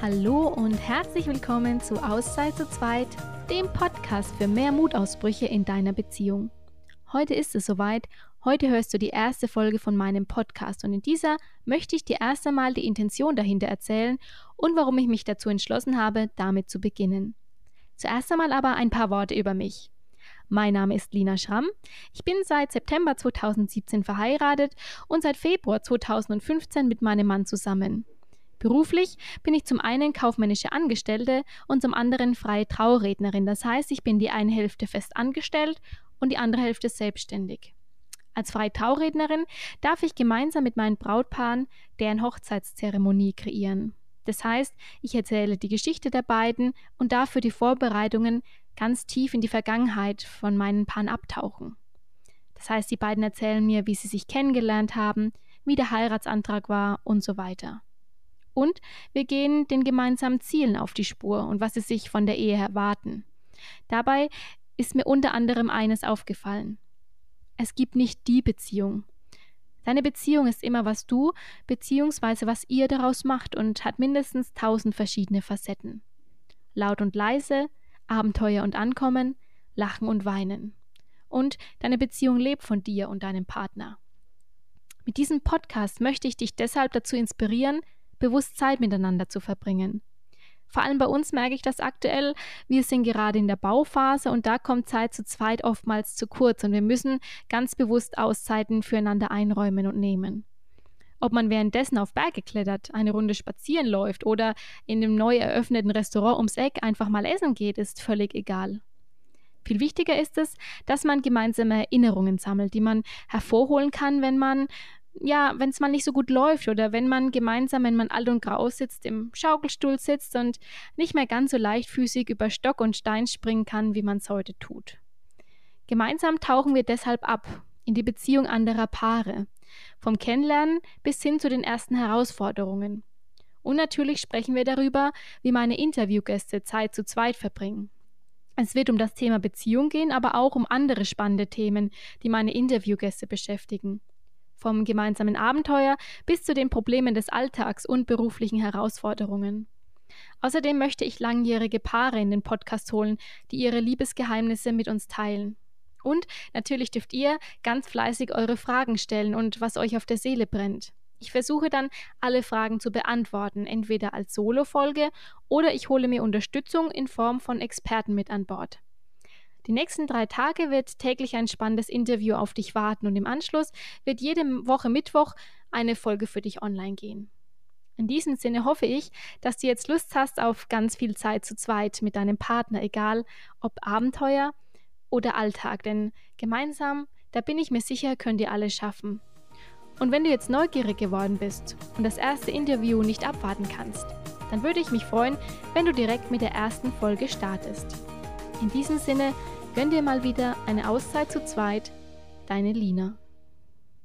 Hallo und herzlich willkommen zu Auszeit zu zweit, dem Podcast für mehr Mutausbrüche in deiner Beziehung. Heute ist es soweit. Heute hörst du die erste Folge von meinem Podcast und in dieser möchte ich dir erst einmal die Intention dahinter erzählen und warum ich mich dazu entschlossen habe, damit zu beginnen. Zuerst einmal aber ein paar Worte über mich. Mein Name ist Lina Schramm. Ich bin seit September 2017 verheiratet und seit Februar 2015 mit meinem Mann zusammen. Beruflich bin ich zum einen kaufmännische Angestellte und zum anderen freie Traurednerin. Das heißt, ich bin die eine Hälfte fest angestellt und die andere Hälfte selbstständig. Als freie Traurednerin darf ich gemeinsam mit meinen Brautpaaren deren Hochzeitszeremonie kreieren. Das heißt, ich erzähle die Geschichte der beiden und darf für die Vorbereitungen ganz tief in die Vergangenheit von meinen Paaren abtauchen. Das heißt, die beiden erzählen mir, wie sie sich kennengelernt haben, wie der Heiratsantrag war und so weiter. Und wir gehen den gemeinsamen Zielen auf die Spur und was sie sich von der Ehe erwarten. Dabei ist mir unter anderem eines aufgefallen. Es gibt nicht die Beziehung. Deine Beziehung ist immer, was du bzw. was ihr daraus macht und hat mindestens tausend verschiedene Facetten. Laut und leise, Abenteuer und Ankommen, Lachen und Weinen. Und deine Beziehung lebt von dir und deinem Partner. Mit diesem Podcast möchte ich dich deshalb dazu inspirieren, bewusst Zeit miteinander zu verbringen. Vor allem bei uns merke ich das aktuell. Wir sind gerade in der Bauphase und da kommt Zeit zu zweit oftmals zu kurz und wir müssen ganz bewusst Auszeiten füreinander einräumen und nehmen. Ob man währenddessen auf Berge klettert, eine Runde spazieren läuft oder in dem neu eröffneten Restaurant ums Eck einfach mal essen geht, ist völlig egal. Viel wichtiger ist es, dass man gemeinsame Erinnerungen sammelt, die man hervorholen kann, wenn man ja, wenn es mal nicht so gut läuft oder wenn man gemeinsam, wenn man alt und grau sitzt, im Schaukelstuhl sitzt und nicht mehr ganz so leichtfüßig über Stock und Stein springen kann, wie man es heute tut. Gemeinsam tauchen wir deshalb ab in die Beziehung anderer Paare, vom Kennenlernen bis hin zu den ersten Herausforderungen. Und natürlich sprechen wir darüber, wie meine Interviewgäste Zeit zu zweit verbringen. Es wird um das Thema Beziehung gehen, aber auch um andere spannende Themen, die meine Interviewgäste beschäftigen vom gemeinsamen Abenteuer bis zu den Problemen des Alltags und beruflichen Herausforderungen. Außerdem möchte ich langjährige Paare in den Podcast holen, die ihre Liebesgeheimnisse mit uns teilen. Und natürlich dürft ihr ganz fleißig eure Fragen stellen und was euch auf der Seele brennt. Ich versuche dann, alle Fragen zu beantworten, entweder als Solo-Folge oder ich hole mir Unterstützung in Form von Experten mit an Bord. Die nächsten drei Tage wird täglich ein spannendes Interview auf dich warten und im Anschluss wird jede Woche Mittwoch eine Folge für dich online gehen. In diesem Sinne hoffe ich, dass du jetzt Lust hast auf ganz viel Zeit zu zweit mit deinem Partner, egal ob Abenteuer oder Alltag, denn gemeinsam, da bin ich mir sicher, könnt ihr alles schaffen. Und wenn du jetzt neugierig geworden bist und das erste Interview nicht abwarten kannst, dann würde ich mich freuen, wenn du direkt mit der ersten Folge startest. In diesem Sinne, Gönn dir mal wieder eine Auszeit zu zweit. Deine Lina.